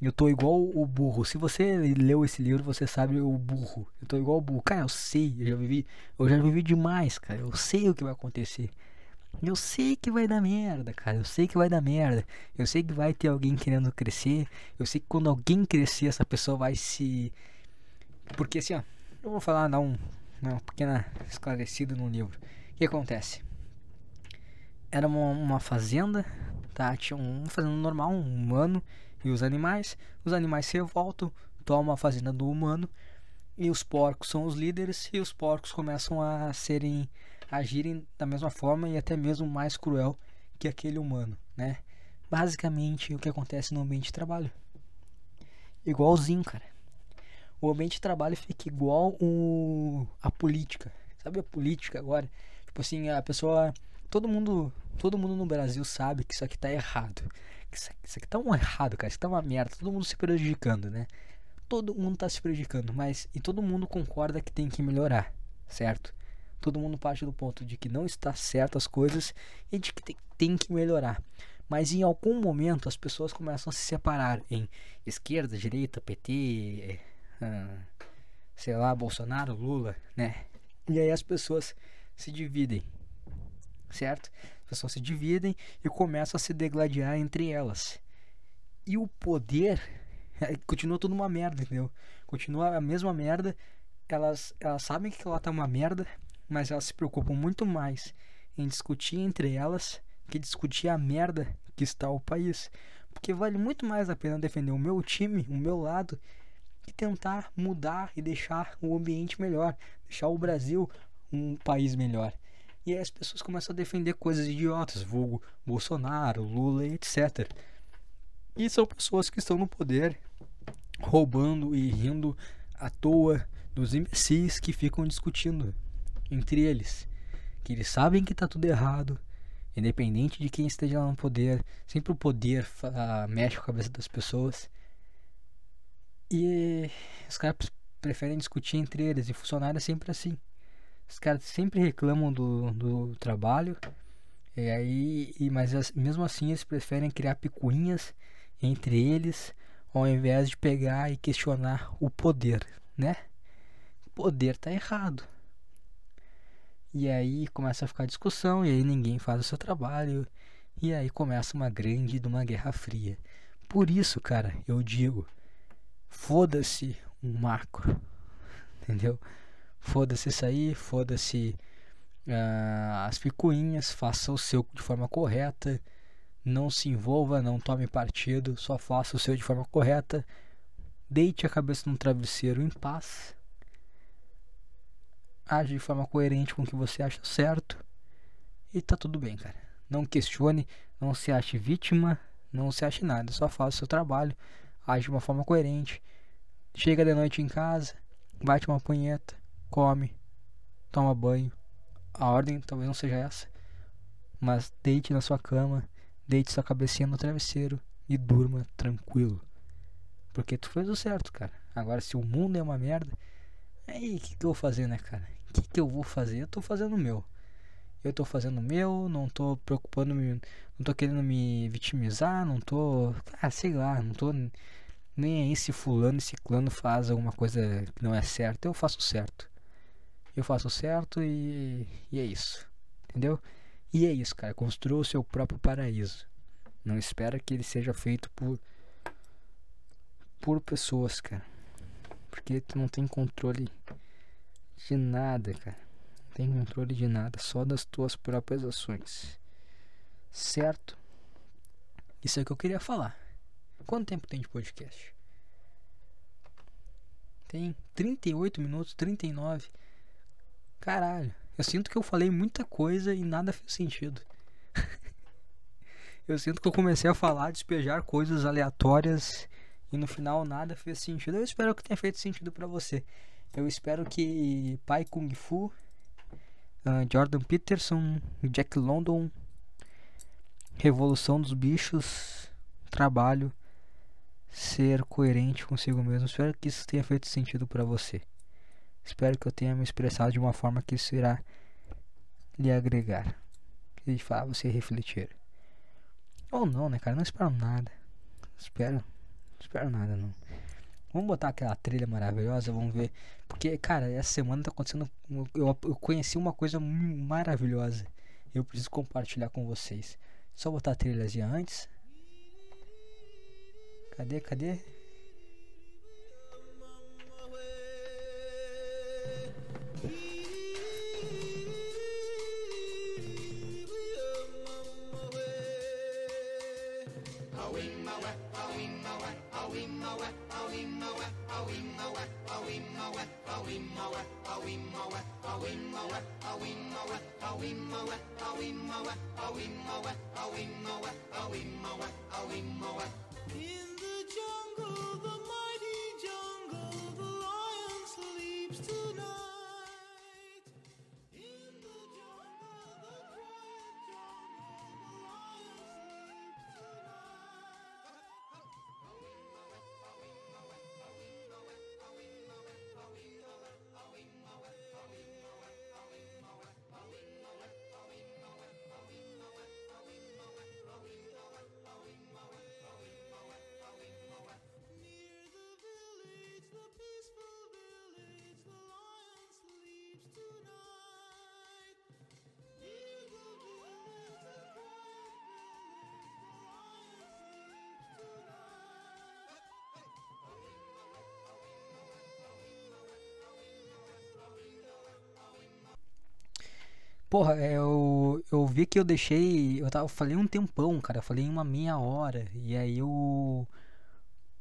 Eu tô igual o burro. Se você leu esse livro, você sabe o burro. Eu tô igual o burro. Cara, eu sei, eu já vivi, eu já vivi demais, cara. Eu sei o que vai acontecer. Eu sei que vai dar merda, cara. Eu sei que vai dar merda. Eu sei que vai ter alguém querendo crescer. Eu sei que quando alguém crescer, essa pessoa vai se. Porque assim, ó. Eu vou falar, dar um, uma pequena esclarecida no livro. O que acontece? Era uma, uma fazenda, tá? Tinha uma fazenda normal, um humano e os animais. Os animais se revoltam, tomam a fazenda do humano. E os porcos são os líderes. E os porcos começam a serem agirem da mesma forma e até mesmo mais cruel que aquele humano, né? Basicamente o que acontece no ambiente de trabalho. Igualzinho, cara. O ambiente de trabalho fica igual o, a política. Sabe a política agora? Tipo assim, a pessoa. Todo mundo. Todo mundo no Brasil sabe que isso aqui tá errado. Que isso, isso aqui tá um errado, cara. Isso tá uma merda. Todo mundo se prejudicando, né? Todo mundo tá se prejudicando, mas. E todo mundo concorda que tem que melhorar, certo? todo mundo parte do ponto de que não está certo as coisas e de que tem, que melhorar. Mas em algum momento as pessoas começam a se separar em esquerda, direita, PT, ah, sei lá, Bolsonaro, Lula, né? E aí as pessoas se dividem, certo? As pessoas se dividem e começam a se degladiar entre elas. E o poder continua tudo uma merda, entendeu? Continua a mesma merda. Elas, elas sabem que ela tá uma merda, mas elas se preocupam muito mais em discutir entre elas que discutir a merda que está o país. Porque vale muito mais a pena defender o meu time, o meu lado, que tentar mudar e deixar o ambiente melhor, deixar o Brasil um país melhor. E aí as pessoas começam a defender coisas idiotas, vulgo Bolsonaro, Lula, etc. E são pessoas que estão no poder, roubando e rindo à toa dos imbecis que ficam discutindo entre eles, que eles sabem que está tudo errado, independente de quem esteja lá no poder, sempre o poder uh, mexe com a cabeça das pessoas. E os caras preferem discutir entre eles, e funcionário é sempre assim. Os caras sempre reclamam do, do trabalho, e aí, e, mas mesmo assim eles preferem criar picuinhas entre eles, ao invés de pegar e questionar o poder, né? O poder tá errado. E aí começa a ficar discussão, e aí ninguém faz o seu trabalho, e aí começa uma grande de uma guerra fria. Por isso, cara, eu digo, foda-se um macro, entendeu? Foda-se isso aí, foda-se uh, as picuinhas, faça o seu de forma correta, não se envolva, não tome partido, só faça o seu de forma correta, deite a cabeça no travesseiro em paz age de forma coerente com o que você acha certo e tá tudo bem, cara. Não questione, não se ache vítima, não se ache nada, só faça o seu trabalho, age de uma forma coerente. Chega de noite em casa, bate uma punheta, come, toma banho. A ordem talvez não seja essa, mas deite na sua cama, deite sua cabecinha no travesseiro e durma tranquilo. Porque tu fez o certo, cara. Agora, se o mundo é uma merda, aí o que, que eu vou fazer, né, cara? que, que eu vou fazer? Eu tô fazendo o meu. Eu tô fazendo o meu, não tô preocupando, me, não tô querendo me vitimizar, não tô. Ah, sei lá, não tô nem aí se fulano e ciclano faz alguma coisa que não é certa. Eu faço certo. Eu faço certo e, e é isso. Entendeu? E é isso, cara. Construa o seu próprio paraíso. Não espera que ele seja feito por por pessoas, cara. Porque tu não tem controle de nada, cara. Não tem controle de nada, só das tuas próprias ações. Certo? Isso é o que eu queria falar. Quanto tempo tem de podcast? Tem 38 minutos, 39. Caralho, eu sinto que eu falei muita coisa e nada fez sentido. eu sinto que eu comecei a falar, despejar coisas aleatórias e no final nada fez sentido. Eu espero que tenha feito sentido para você. Eu espero que Pai Kung Fu, uh, Jordan Peterson, Jack London, Revolução dos Bichos, Trabalho, ser coerente consigo mesmo. Espero que isso tenha feito sentido para você. Espero que eu tenha me expressado de uma forma que isso irá lhe agregar. Que de você refletir. Ou não, né, cara? Não espero nada. Espero. Espero nada, não. Vamos botar aquela trilha maravilhosa, vamos ver. Porque, cara, essa semana tá acontecendo. Eu, eu conheci uma coisa maravilhosa. Eu preciso compartilhar com vocês. Só botar a trilhazinha antes. Cadê, cadê? You Porra, eu, eu vi que eu deixei. Eu, tava, eu falei um tempão, cara. Eu falei uma meia hora. E aí eu.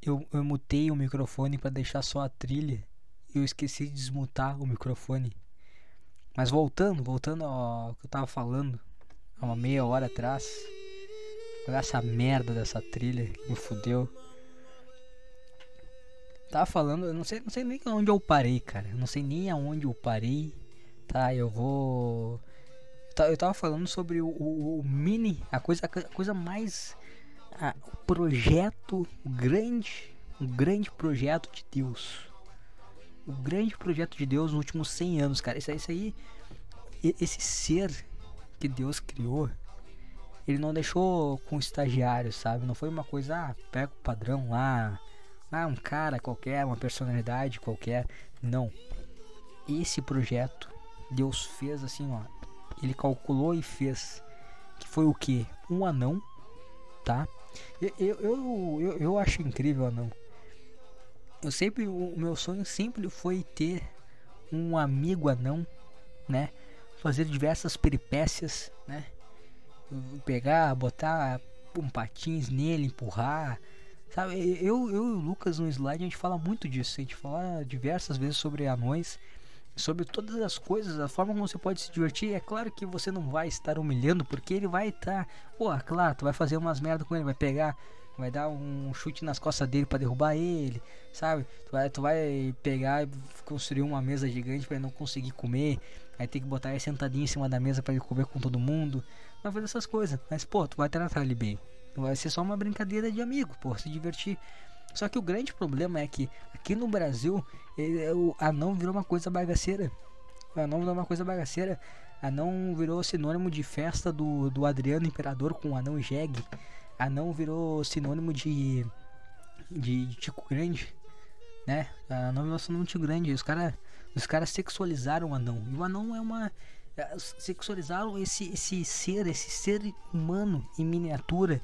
Eu, eu mutei o microfone pra deixar só a trilha. Eu esqueci de desmutar o microfone. Mas voltando, voltando ao que eu tava falando. Há uma meia hora atrás. Olha essa merda dessa trilha que me fudeu. Tava falando, eu não sei, não sei nem onde eu parei, cara. Eu não sei nem aonde eu parei. Tá, eu vou. Eu ta- Eu tava falando sobre o, o- o mini, a coisa, a coisa mais. a- o projeto o grande, um grande projeto de Deus. O grande projeto de Deus nos últimos 100 anos, cara. Isso, isso aí, esse ser que Deus criou, ele não deixou com estagiários, sabe? Não foi uma coisa, ah, pega o padrão lá, ah, um cara qualquer, uma personalidade qualquer. Não. Esse projeto Deus fez assim, ó. Ele calculou e fez. Que foi o que? Um anão, tá? Eu, eu, eu, eu, acho incrível anão. Eu sempre, o meu sonho sempre foi ter um amigo anão, né? Fazer diversas peripécias, né? Pegar, botar um patins nele, empurrar. Sabe, eu, eu e o Lucas no slide a gente fala muito disso. A gente fala diversas vezes sobre anões sobre todas as coisas, a forma como você pode se divertir. É claro que você não vai estar humilhando, porque ele vai estar. Pô, claro, tu vai fazer umas merda com ele, vai pegar, vai dar um chute nas costas dele para derrubar ele, sabe? Tu vai, tu vai pegar e construir uma mesa gigante para ele não conseguir comer, aí tem que botar ele sentadinho em cima da mesa para ele comer com todo mundo. Vai fazer essas coisas, mas pô, tu vai tratar ele bem. Vai ser só uma brincadeira de amigo, pô, se divertir. Só que o grande problema é que aqui no Brasil ele- o anão virou uma coisa bagaceira. O anão virou uma coisa bagaceira. Anão virou sinônimo de festa do, do Adriano Imperador com o anão jegue. Anão virou sinônimo de, de, de Tico Grande. Né? Anão virou sinônimo de Tico Grande. Os caras os cara sexualizaram o anão. E o anão é uma. é, Sexualizaram esse, esse ser, esse ser humano em miniatura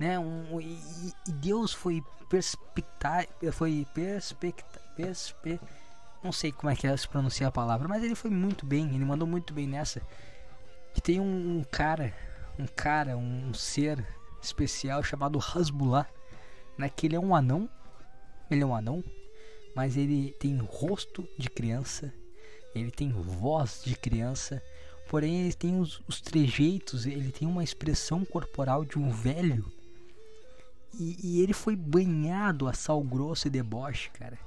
né? Um, e, e- Deus foi perspectar, foi perspecta, perspe, não sei como é que é se pronuncia a palavra, mas ele foi muito bem, ele mandou muito bem nessa. Que tem um, um cara, um cara, um ser especial chamado Hasbullah, né? Que ele é um anão, ele é um anão, mas ele tem rosto de criança, ele tem voz de criança, porém ele tem os, os trejeitos, ele tem uma expressão corporal de um velho. E, e ele foi banhado a sal grosso e deboche, cara.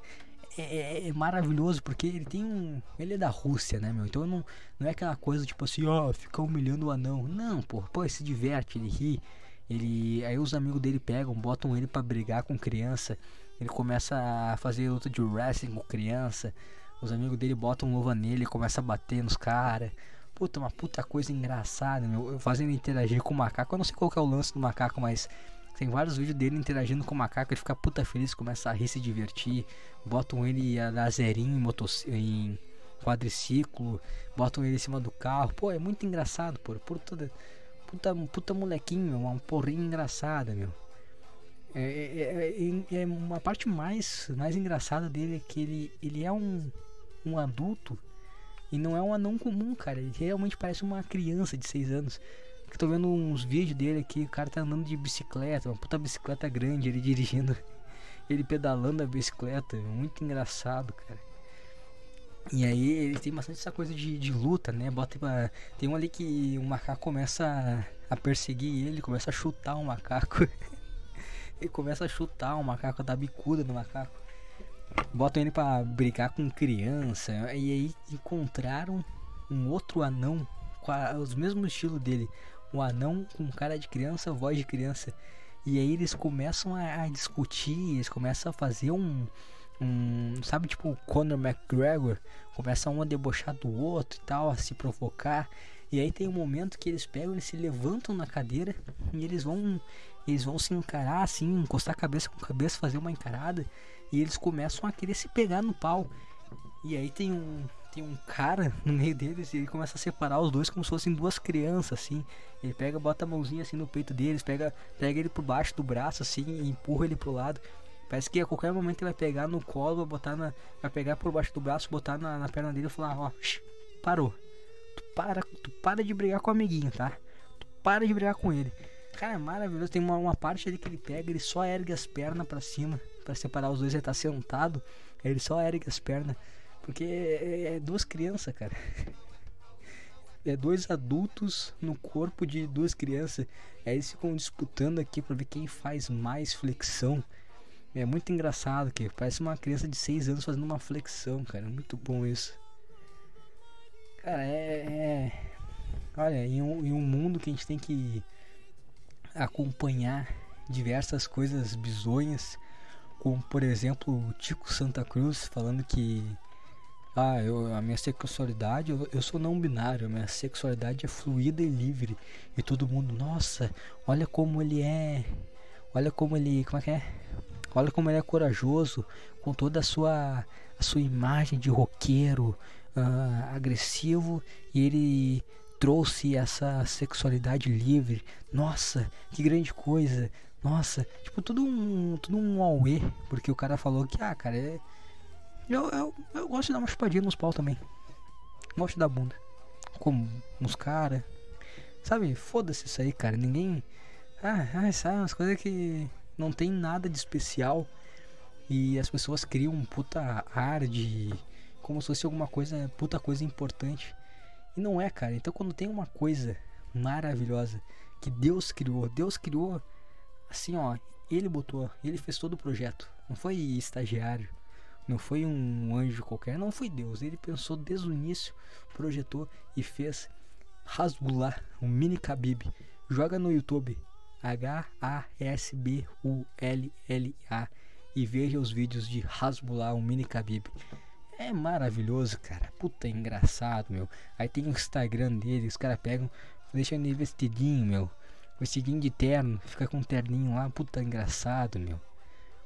É, é- é maravilhoso porque ele tem um. Ele é da Rússia, né, meu? Então não, não é aquela coisa tipo assim, ó, fica humilhando o anão. Não, pô, pô, ele se diverte, ele ri. Ele. Aí os amigos dele pegam, botam ele pra brigar com criança. Ele começa a fazer luta de wrestling com criança. Os amigos dele botam luva nele começa a bater nos caras. Puta, uma puta coisa engraçada, meu. Fazendo interagir com o macaco. Eu não sei qual é o lance do macaco, mas tem vários vídeos dele interagindo com o macaco. Ele fica puta feliz, começa a rir, se divertir. Botam ele a dar zerinho em, motoc... em quadriciclo, botam ele em cima do carro. Pô, é muito engraçado, pô. Puta, puta, puta molequinho, meu, uma porrinha engraçada, meu. É, é, é, é uma parte mais, mais engraçada dele é que ele, ele é um, um adulto e não é um anão comum, cara. Ele realmente parece uma criança de 6 anos. Eu tô vendo uns vídeos dele aqui, o cara tá andando de bicicleta, uma puta bicicleta grande, ele dirigindo, ele pedalando a bicicleta, muito engraçado, cara. E aí ele tem bastante essa coisa de, de luta, né? Bota. Tem um ali que o macaco começa a, a perseguir ele, começa a chutar o macaco. ele começa a chutar o macaco, dar bicuda no macaco. Botam ele pra brigar com criança. E aí encontraram um outro anão com a, os mesmos estilo dele. Um anão com cara de criança, voz de criança. E aí eles começam a, discutir, eles começam a fazer um, um. Sabe, tipo o Conor McGregor? Começa um a debochar do outro e tal, a se provocar. E aí tem um momento que eles pegam, eles se levantam na cadeira e eles vão. Eles vão se encarar assim, encostar cabeça com cabeça, fazer uma encarada. E eles começam a querer se pegar no pau. E aí tem um, tem um cara no meio deles e ele começa a separar os dois como se fossem duas crianças, assim. Ele pega, bota a mãozinha assim no peito deles, pega, pega ele por baixo do braço, assim, e empurra ele pro lado. Parece que a qualquer momento ele vai pegar no colo, vai botar na. Vai pegar por baixo do braço, botar na, na perna dele e falar, ó, parou. Tu para, tu para de brigar com o amiguinho, tá? Tu para de brigar com ele. Cara, é maravilhoso. Tem uma, uma parte ali que ele pega, ele só ergue as pernas para cima para separar os dois. Ele tá sentado, ele só ergue as pernas. Porque é, é duas crianças, cara. É dois adultos no corpo de duas crianças. Aí eles ficam disputando aqui pra ver quem faz mais flexão. É muito engraçado que parece uma criança de 6 anos fazendo uma flexão, cara. Muito bom isso. Cara, é. é... Olha, em um, em um mundo que a gente tem que acompanhar diversas coisas bizonhas, como por exemplo o Tico Santa Cruz falando que ah, eu, a minha sexualidade, eu, eu sou não binário, minha sexualidade é fluida e livre. E todo mundo, nossa, olha como ele é. Olha como ele. Como é que é? Olha como ele é corajoso, com toda a sua, a sua imagem de roqueiro, ah, agressivo, e ele trouxe essa sexualidade livre. Nossa, que grande coisa. Nossa, tipo, tudo um, tudo um auê, porque o cara falou que, ah, cara, é. Eu, eu, eu gosto de dar uma chupadinha nos pau também. Gosto da bunda. Como uns cara. Sabe, foda-se isso aí, cara. Ninguém. Ah, ah, sabe, umas coisas que não tem nada de especial. E as pessoas criam um puta ar de. Como se fosse alguma coisa, puta coisa importante. E não é, cara. Então quando tem uma coisa maravilhosa que Deus criou, Deus criou assim, ó. Ele botou, ele fez todo o projeto. Não foi estagiário. Não foi um anjo qualquer, não foi Deus. Ele pensou desde o início, projetou e fez Hasbullah, um mini Khabib. Joga no YouTube H-A-S-B-U-L-L-A e veja os vídeos de Hasbullah, um mini Khabib. É maravilhoso, cara. Puta, é engraçado, meu. Aí tem o Instagram dele, os caras pegam, deixam ele vestidinho, meu. Vestidinho de terno, fica com um terninho lá, puta, engraçado, meu.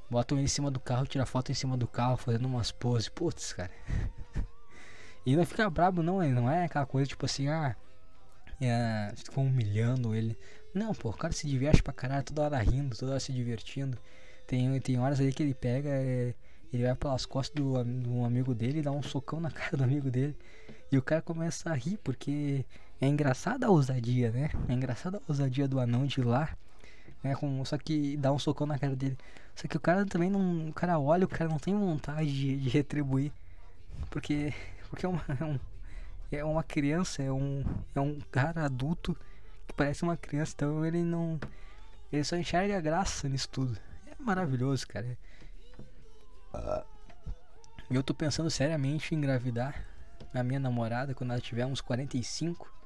Botam em cima do carro, tira foto em cima do carro, fazendo umas poses. Putz, cara. e não fica brabo, não, não é aquela coisa tipo assim, ah. É, humilhando ele. Não, pô, o cara se diverte pra caralho, toda hora rindo, toda hora se divertindo. Tem, tem horas aí que ele pega, é, ele vai pelas costas do, do amigo dele e dá um socão na cara do amigo dele. E o cara começa a rir, porque é engraçada a ousadia, né? É engraçada a ousadia do anão de ir lá. Né, com, só que dá um socão na cara dele. Só que o cara também não. O cara olha, o cara não tem vontade de, de retribuir. Porque. Porque é uma, é, um, é uma criança, é um, é um cara adulto que parece uma criança, então ele não. Ele só enxerga graça nisso tudo. É maravilhoso, cara. Eu tô pensando seriamente em engravidar a minha namorada quando ela tiver uns 45.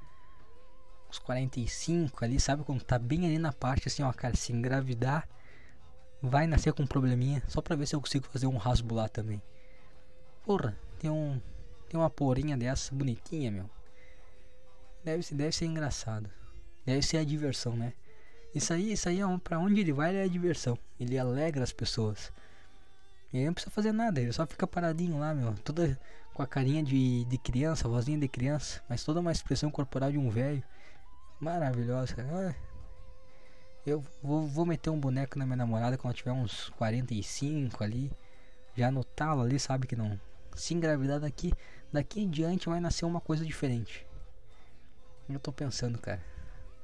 Uns 45 ali, sabe? Quando tá bem ali na parte assim, ó, cara, se engravidar vai nascer com um probleminha, só pra ver se eu consigo fazer um rasbo lá também. Porra, tem um. Tem uma porinha dessa bonitinha, meu. Deve ser, deve ser engraçado. Deve ser a diversão, né? Isso aí, isso aí é um, pra onde ele vai, ele é a diversão. Ele alegra as pessoas. Ele não precisa fazer nada, ele só fica paradinho lá, meu. Toda, com a carinha de, de criança, vozinha de criança, mas toda uma expressão corporal de um velho. Maravilhosa, cara. Eu vou, vou meter um boneco na minha namorada quando tiver uns 45 ali. Já no talo ali, sabe que não. Se engravidar daqui, daqui em diante vai nascer uma coisa diferente. Eu tô pensando, cara.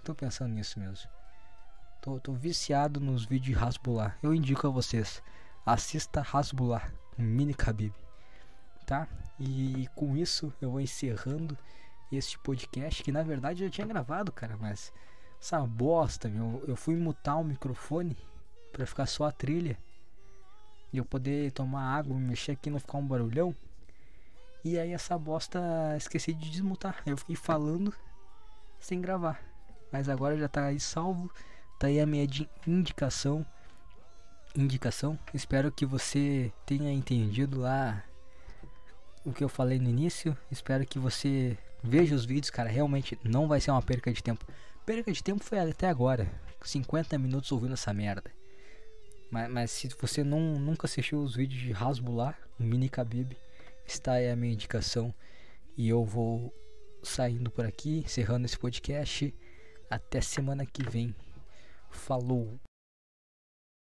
Tô pensando nisso mesmo. Tô, tô viciado nos vídeos de Hasbular. Eu indico a vocês. Assista Hasbular, um mini Khabib. Tá? E com isso eu vou encerrando este podcast que na verdade eu já tinha gravado, cara, mas essa bosta, meu, eu fui mutar o microfone pra ficar só a trilha e eu poder tomar água, mexer aqui não ficar um barulhão. E aí essa bosta esqueci de desmutar. Eu fiquei falando sem gravar. Mas agora já tá aí salvo. Tá aí a minha di- indicação. Indicação. Espero que você tenha entendido lá o que eu falei no início. Espero que você veja os vídeos, cara. Realmente não vai ser uma perca de tempo. Perca de tempo foi até agora. 50 minutos ouvindo essa merda. Mas, mas se você não, nunca assistiu os vídeos de Hasbular, o Mini Khabib, está aí a minha indicação. E eu vou saindo por aqui, encerrando esse podcast. Até semana que vem. Falou!